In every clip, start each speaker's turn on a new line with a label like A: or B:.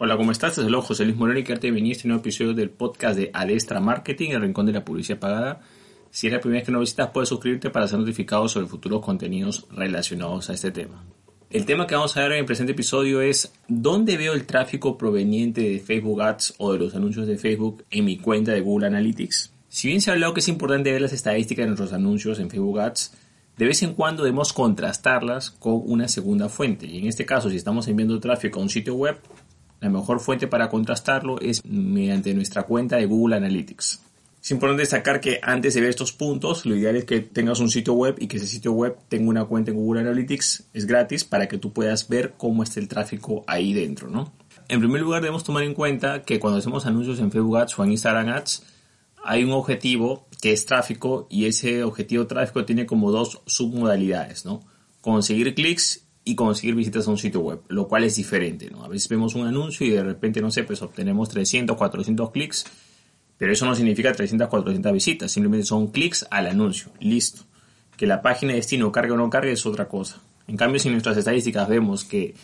A: Hola, ¿cómo estás? Desde luego José Luis Moreno y que te venía este nuevo episodio del podcast de Adestra Marketing, el rincón de la publicidad pagada. Si es la primera vez que nos visitas, puedes suscribirte para ser notificado sobre futuros contenidos relacionados a este tema. El tema que vamos a ver en el presente episodio es ¿dónde veo el tráfico proveniente de Facebook Ads o de los anuncios de Facebook en mi cuenta de Google Analytics? Si bien se ha hablado que es importante ver las estadísticas de nuestros anuncios en Facebook Ads, de vez en cuando debemos contrastarlas con una segunda fuente. Y en este caso, si estamos enviando tráfico a un sitio web, la mejor fuente para contrastarlo es mediante nuestra cuenta de Google Analytics. Es importante destacar que antes de ver estos puntos, lo ideal es que tengas un sitio web y que ese sitio web tenga una cuenta en Google Analytics. Es gratis para que tú puedas ver cómo está el tráfico ahí dentro, ¿no? En primer lugar, debemos tomar en cuenta que cuando hacemos anuncios en Facebook Ads o en Instagram Ads, hay un objetivo que es tráfico y ese objetivo tráfico tiene como dos submodalidades, ¿no? Conseguir clics y conseguir visitas a un sitio web, lo cual es diferente, ¿no? A veces vemos un anuncio y de repente, no sé, pues obtenemos 300, 400 clics, pero eso no significa 300, 400 visitas, simplemente son clics al anuncio, listo. Que la página de destino cargue o no cargue es otra cosa. En cambio, si en nuestras estadísticas vemos que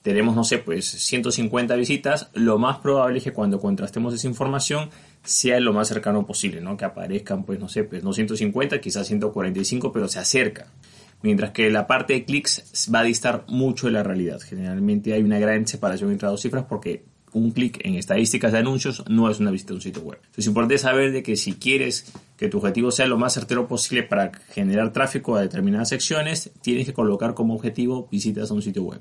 A: tenemos, no sé, pues 150 visitas, lo más probable es que cuando contrastemos esa información sea lo más cercano posible, ¿no? Que aparezcan, pues, no sé, pues no 150, quizás 145, pero se acerca mientras que la parte de clics va a distar mucho de la realidad. Generalmente hay una gran separación entre las dos cifras porque un clic en estadísticas de anuncios no es una visita a un sitio web. Entonces es importante saber de que si quieres que tu objetivo sea lo más certero posible para generar tráfico a determinadas secciones, tienes que colocar como objetivo visitas a un sitio web.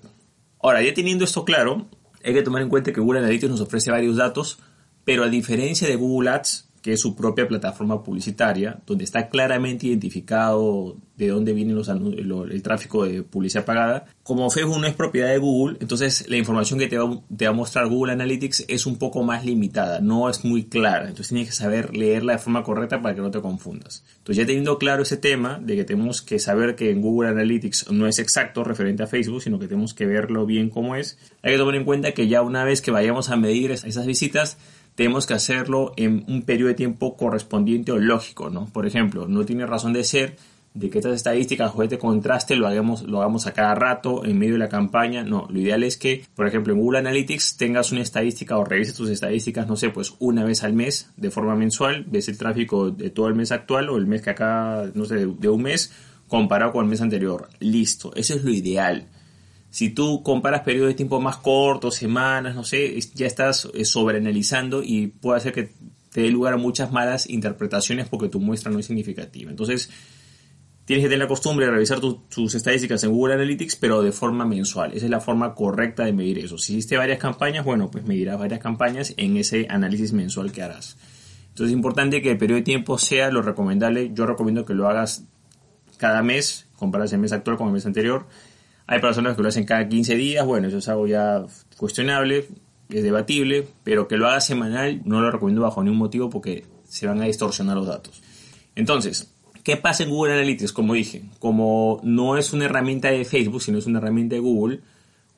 A: Ahora, ya teniendo esto claro, hay que tomar en cuenta que Google Analytics nos ofrece varios datos, pero a diferencia de Google Ads, que es su propia plataforma publicitaria, donde está claramente identificado de dónde viene los, el tráfico de publicidad pagada. Como Facebook no es propiedad de Google, entonces la información que te va, te va, a mostrar Google Analytics es un poco más limitada, no es muy clara. Entonces tienes que saber leerla de forma correcta para que no te confundas. Entonces ya teniendo claro ese tema de que tenemos que saber que en Google Analytics no es exacto referente a Facebook, sino que tenemos que verlo bien como es, hay que tomar en cuenta que ya una vez que vayamos a medir esas visitas, tenemos que hacerlo en un periodo de tiempo correspondiente o lógico, ¿no? Por ejemplo, no tiene razón de ser de que estas estadísticas o este contraste lo hagamos, lo hagamos a cada rato en medio de la campaña. No, lo ideal es que, por ejemplo, en Google Analytics tengas una estadística o revises tus estadísticas, no sé, pues una vez al mes de forma mensual, ves el tráfico de todo el mes actual o el mes que acá, no sé, de un mes comparado con el mes anterior. Listo, eso es lo ideal. Si tú comparas periodos de tiempo más cortos, semanas, no sé, ya estás eh, sobreanalizando y puede hacer que te dé lugar a muchas malas interpretaciones porque tu muestra no es significativa. Entonces, tienes que tener la costumbre de revisar tus estadísticas en Google Analytics, pero de forma mensual. Esa es la forma correcta de medir eso. Si hiciste varias campañas, bueno, pues medirás varias campañas en ese análisis mensual que harás. Entonces es importante que el periodo de tiempo sea lo recomendable. Yo recomiendo que lo hagas cada mes, comparas el mes actual con el mes anterior hay personas que lo hacen cada 15 días, bueno, eso es algo ya cuestionable, es debatible, pero que lo haga semanal no lo recomiendo bajo ningún motivo porque se van a distorsionar los datos. Entonces, ¿qué pasa en Google Analytics? Como dije, como no es una herramienta de Facebook, sino es una herramienta de Google,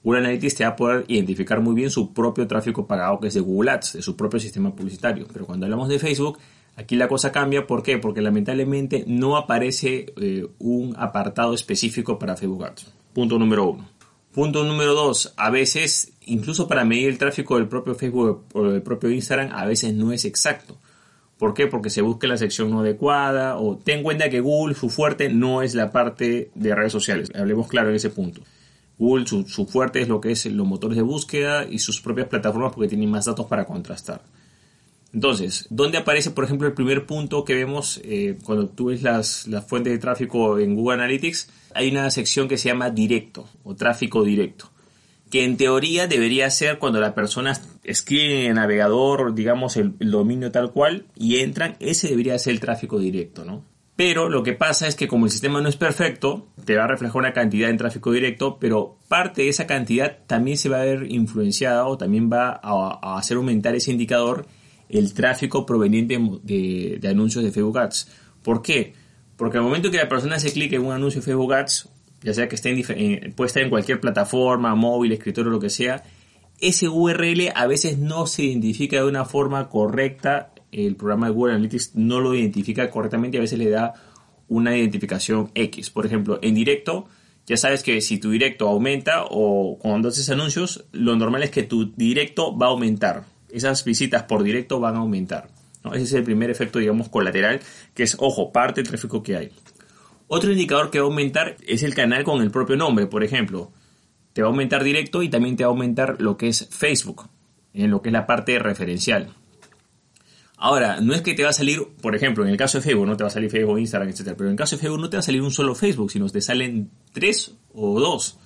A: Google Analytics te va a poder identificar muy bien su propio tráfico pagado que es de Google Ads, de su propio sistema publicitario. Pero cuando hablamos de Facebook, aquí la cosa cambia. ¿Por qué? Porque lamentablemente no aparece eh, un apartado específico para Facebook Ads. Punto número uno. Punto número dos, a veces, incluso para medir el tráfico del propio Facebook o del propio Instagram, a veces no es exacto. ¿Por qué? Porque se busca la sección no adecuada o ten en cuenta que Google, su fuerte no es la parte de redes sociales. Hablemos claro en ese punto. Google, su, su fuerte es lo que es los motores de búsqueda y sus propias plataformas porque tienen más datos para contrastar. Entonces, ¿dónde aparece, por ejemplo, el primer punto que vemos eh, cuando tú ves las, fuentes de tráfico en Google Analytics? Hay una sección que se llama directo o tráfico directo, que en teoría debería ser cuando la persona escribe en el navegador, digamos, el, dominio tal cual y entran, ese debería ser el tráfico directo, ¿no? Pero lo que pasa es que como el sistema no es perfecto, te va a reflejar una cantidad en tráfico directo, pero parte de esa cantidad también se va a ver influenciada o también va a, hacer aumentar ese indicador el tráfico proveniente de, anuncios de Facebook Ads. ¿Por qué? Porque al momento que la persona se clique en un anuncio de Facebook Ads, ya sea que esté en, puede estar en cualquier plataforma, móvil, escritorio, lo que sea, ese URL a veces no se identifica de una forma correcta el programa de Google Analytics no lo identifica correctamente y a veces le da una identificación X. Por ejemplo, en directo, ya sabes que si tu directo aumenta o cuando haces anuncios, lo normal es que tu directo va a aumentar. Esas visitas por directo van a aumentar. Ese es el primer efecto, digamos, colateral, que es, ojo, parte del tráfico que hay. Otro indicador que va a aumentar es el canal con el propio nombre, por ejemplo. Te va a aumentar directo y también te va a aumentar lo que es Facebook, en lo que es la parte referencial. Ahora, no es que te va a salir, por ejemplo, en el caso de Facebook, no te va a salir Facebook, Instagram, etc. Pero en el caso de Facebook no te va a salir un solo Facebook, sino te salen tres o dos.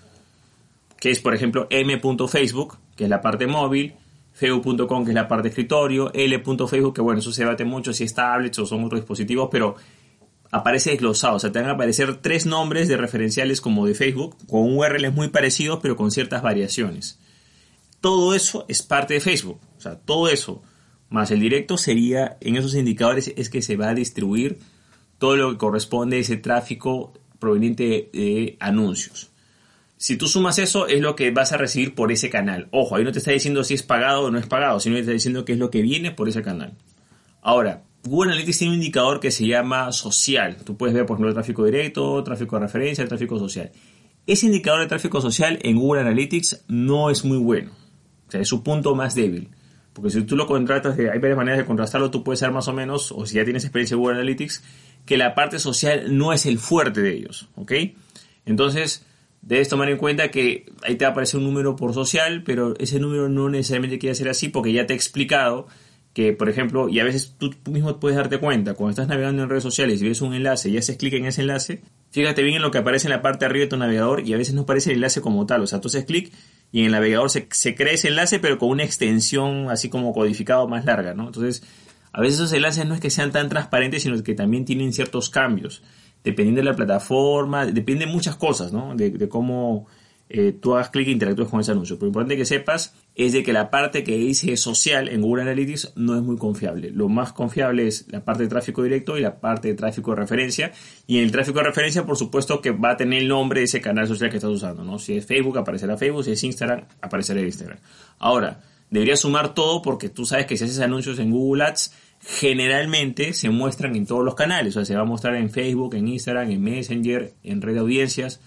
A: Que es, por ejemplo, m.facebook, que es la parte móvil, facebook.com, que es la parte de escritorio, l.facebook, que bueno, eso se debate mucho si es tablets o son otros dispositivos, pero aparece desglosado. O sea, te van a aparecer tres nombres de referenciales como de Facebook, con URLs muy parecidos, pero con ciertas variaciones. Todo eso es parte de Facebook. O sea, todo eso más el directo sería, en esos indicadores es que se va a distribuir todo lo que corresponde a ese tráfico proveniente de anuncios. Si tú sumas eso, es lo que vas a recibir por ese canal. Ojo, ahí no te está diciendo si es pagado o no es pagado, sino te está diciendo qué es lo que viene por ese canal. Ahora, Google Analytics tiene un indicador que se llama social. Tú puedes ver, por ejemplo, el tráfico directo, tráfico de referencia, el tráfico social. Ese indicador de tráfico social en Google Analytics no es muy bueno. O sea, es su punto más débil. Porque si tú lo contratas, hay varias maneras de contrastarlo, tú puedes ser más o menos, o si ya tienes experiencia en Google Analytics, que la parte social no es el fuerte de ellos, ¿ok? Entonces, debes tomar en cuenta que ahí te va a aparecer un número por social, pero ese número no necesariamente quiere ser así porque ya te he explicado que, por ejemplo, y a veces tú mismo puedes darte cuenta, cuando estás navegando en redes sociales y ves un enlace y haces clic en ese enlace, fíjate bien en lo que aparece en la parte de arriba de tu navegador y a veces no aparece el enlace como tal, o sea, tú haces clic y en el navegador se, se, crea ese enlace pero con una extensión así como codificado más larga, ¿no? Entonces, a veces esos enlaces no es que sean tan transparentes, sino que también tienen ciertos cambios, dependiendo de la plataforma, depende de muchas cosas, ¿no? de cómo eh, tú hagas clic e interactúes con ese anuncio. Lo importante que sepas es de que la parte que dice social en Google Analytics no es muy confiable. Lo más confiable es la parte de tráfico directo y la parte de tráfico de referencia. Y en el tráfico de referencia, por supuesto, que va a tener el nombre de ese canal social que estás usando. ¿no? Si es Facebook, aparecerá Facebook. Si es Instagram, aparecerá Instagram. Ahora, deberías sumar todo porque tú sabes que si haces anuncios en Google Ads, generalmente se muestran en todos los canales. O sea, se va a mostrar en Facebook, en Instagram, en Messenger, en red de audiencias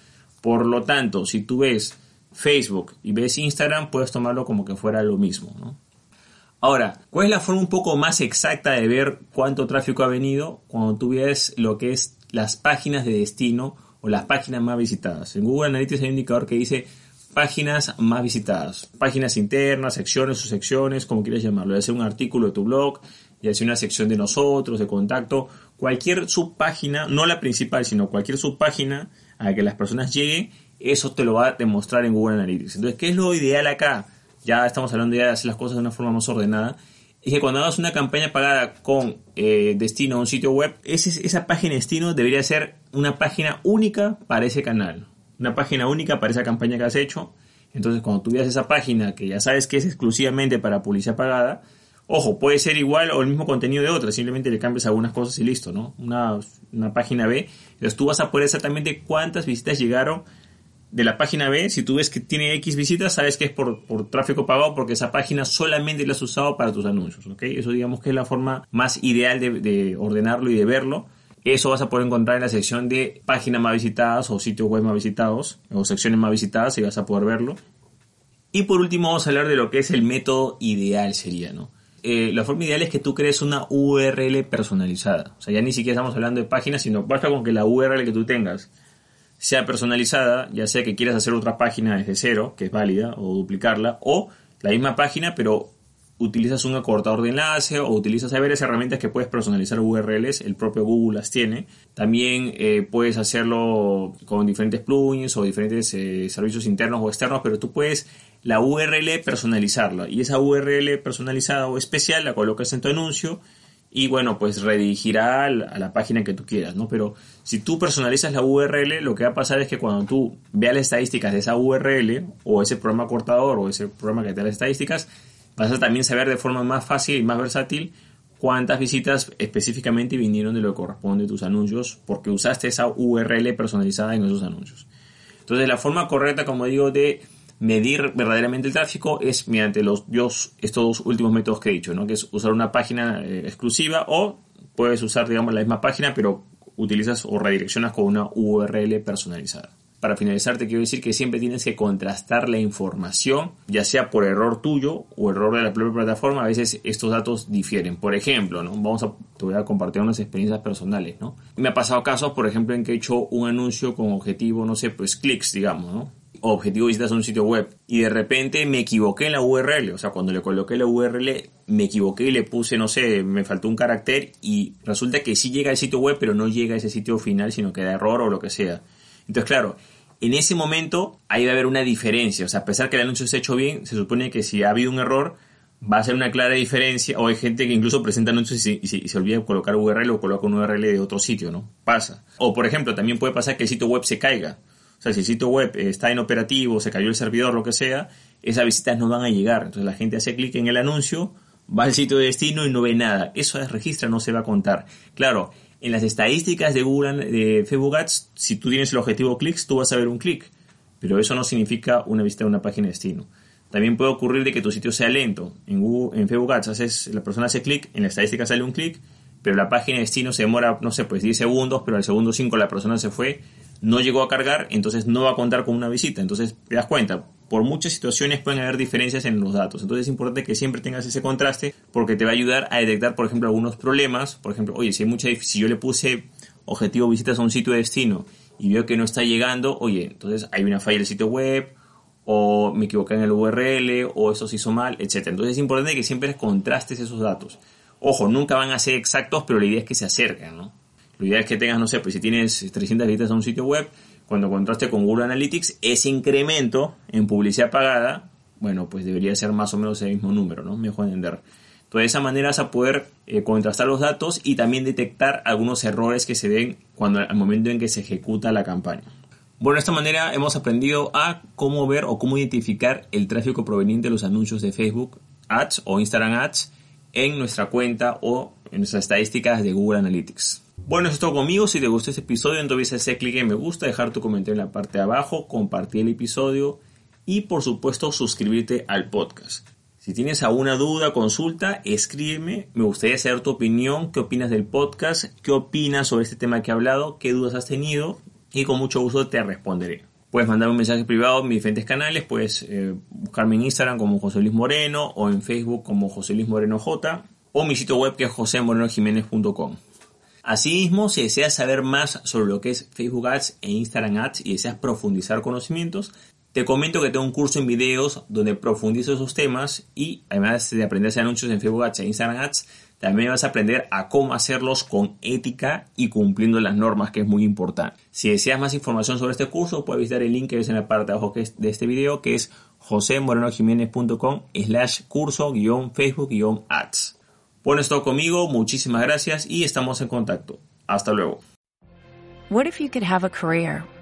A: por lo tanto, si tú ves Facebook y ves Instagram, puedes tomarlo como que fuera lo mismo. Ahora, ¿cuál es la forma un poco más exacta de ver cuánto tráfico ha venido cuando tú ves lo que es las páginas de destino o las páginas más visitadas? En Google Analytics hay un indicador que dice páginas más visitadas, páginas internas, secciones o secciones, como quieras llamarlo, ya un artículo de tu blog, ya sea una sección de nosotros, de contacto, cualquier subpágina, no la principal, sino cualquier subpágina a que las personas lleguen, eso te lo va a demostrar en Google Analytics. Entonces, ¿qué es lo ideal acá? Ya estamos hablando de hacer las cosas de una forma más ordenada. Es que cuando hagas una campaña pagada con eh, destino a un sitio web, esa página de destino debería ser una página única para ese canal. Una página única para esa campaña que has hecho. Entonces, cuando tú veas esa página que ya sabes que es exclusivamente para publicidad pagada, Ojo, puede ser igual o el mismo contenido de otra, simplemente le cambias algunas cosas y listo, ¿no? Una, página B, entonces tú vas a poder exactamente cuántas visitas llegaron de la página B. Si tú ves que tiene X visitas, sabes que es por, tráfico pagado porque esa página solamente la has usado para tus anuncios, ¿ok? Eso digamos que es la forma más ideal de, de ordenarlo y de verlo. Eso vas a poder encontrar en la sección de páginas más visitadas o sitios web más visitados o secciones más visitadas y vas a poder verlo. Y por último vamos a hablar de lo que es el método ideal sería, ¿no? Eh, la forma ideal es que tú crees una URL personalizada. O sea, ya ni siquiera estamos hablando de páginas, sino basta con que la URL que tú tengas sea personalizada, ya sea que quieras hacer otra página desde cero, que es válida, o duplicarla, o la misma página, pero utilizas un acortador de enlace o utilizas hay varias herramientas que puedes personalizar URLs, el propio Google las tiene. También eh, puedes hacerlo con diferentes plugins o diferentes eh, servicios internos o externos, pero tú puedes la URL personalizarla y esa URL personalizada o especial la colocas en tu anuncio y bueno, pues redirigirá a la, página que tú quieras, ¿no? Pero si tú personalizas la URL, lo que va a pasar es que cuando tú veas las estadísticas de esa URL o ese programa cortador o ese programa que te da las estadísticas, vas a también saber de forma más fácil y más versátil cuántas visitas específicamente vinieron de lo que corresponde a tus anuncios porque usaste esa URL personalizada en esos anuncios. Entonces la forma correcta, como digo, de medir verdaderamente el tráfico es mediante los estos dos últimos métodos que he dicho, ¿no? que es usar una página eh, exclusiva o puedes usar digamos la misma página pero utilizas o redireccionas con una URL personalizada. Para finalizar te quiero decir que siempre tienes que contrastar la información, ya sea por error tuyo o error de la propia plataforma, a veces estos datos difieren. Por ejemplo, ¿no? Vamos a, te voy a compartir unas experiencias personales, ¿no? Me ha pasado casos, por ejemplo, en que he hecho un anuncio con objetivo, no sé, pues clics, digamos, ¿no? Objetivo visitas un sitio web y de repente me equivoqué en la URL, o sea, cuando le coloqué la URL me equivoqué y le puse, no sé, me faltó un carácter y resulta que sí llega al sitio web, pero no llega a ese sitio final, sino que da error o lo que sea. Entonces, claro, en ese momento ahí va a haber una diferencia, o sea, a pesar que el anuncio se ha hecho bien, se supone que si ha habido un error, va a ser una clara diferencia, o hay gente que incluso presenta anuncios y se, se olvida de colocar URL o coloca un URL de otro sitio, ¿no? Pasa. O por ejemplo, también puede pasar que el sitio web se caiga. O sea, si el sitio web está inoperativo, se cayó el servidor, lo que sea, esas visitas no van a llegar. Entonces la gente hace clic en el anuncio, va al sitio de destino y no ve nada. Eso es registra, no se va a contar. Claro, en las estadísticas de Google, de Facebook Ads, si tú tienes el objetivo clics, tú vas a ver un clic. Pero eso no significa una visita a una página de destino. También puede ocurrir de que tu sitio sea lento. En, Google, en Facebook Ads la persona hace clic, en la estadística sale un clic, pero la página de destino se demora, no sé, pues 10 segundos, pero al segundo 5 la persona se fue no llegó a cargar, entonces no va a contar con una visita. Entonces, te das cuenta, por muchas situaciones pueden haber diferencias en los datos. Entonces es importante que siempre tengas ese contraste porque te va a ayudar a detectar, por ejemplo, algunos problemas. Por ejemplo, oye, si hay mucha si yo le puse objetivo visitas a un sitio de destino y veo que no está llegando, oye, entonces hay una falla del sitio web o me equivoqué en el URL o eso se hizo mal, etc. Entonces es importante que siempre contrastes esos datos. Ojo, nunca van a ser exactos, pero la idea es que se acerquen, ¿no? La idea es que tengas, no sé, pues si tienes 300 visitas a un sitio web, cuando contraste con Google Analytics, ese incremento en publicidad pagada, bueno, pues debería ser más o menos el mismo número, ¿no? Mejor entender. Entonces, de esa manera vas a poder eh, contrastar los datos y también detectar algunos errores que se den cuando al momento en que se ejecuta la campaña. Bueno, de esta manera hemos aprendido a cómo ver o cómo identificar el tráfico proveniente de los anuncios de Facebook Ads o Instagram Ads en nuestra cuenta o en nuestras estadísticas de Google Analytics. Bueno, eso es todo conmigo. Si te gustó este episodio, entonces hacer clic en me gusta, dejar tu comentario en la parte de abajo, compartir el episodio y por supuesto suscribirte al podcast. Si tienes alguna duda, consulta, escríbeme. Me gustaría saber tu opinión, qué opinas del podcast, qué opinas sobre este tema que he hablado, qué dudas has tenido y con mucho gusto te responderé. Puedes mandarme un mensaje privado en mis diferentes canales, puedes eh, buscarme en Instagram como José Luis Moreno o en Facebook como José Luis Moreno J o mi sitio web que es josemorenojiménez.com. Asimismo, si deseas saber más sobre lo que es Facebook Ads e Instagram Ads y deseas profundizar conocimientos, te comento que tengo un curso en videos donde profundizo esos temas y además de aprender a hacer anuncios en Facebook Ads e Instagram Ads, también vas a aprender a cómo hacerlos con ética y cumpliendo las normas, que es muy importante. Si deseas más información sobre este curso, puedes visitar el link que ves en la parte de abajo de este video, que es josemorenojiménez.com slash curso-facebook-ads. Bueno, esto conmigo, muchísimas gracias y estamos en contacto. Hasta luego.
B: What if you could have a career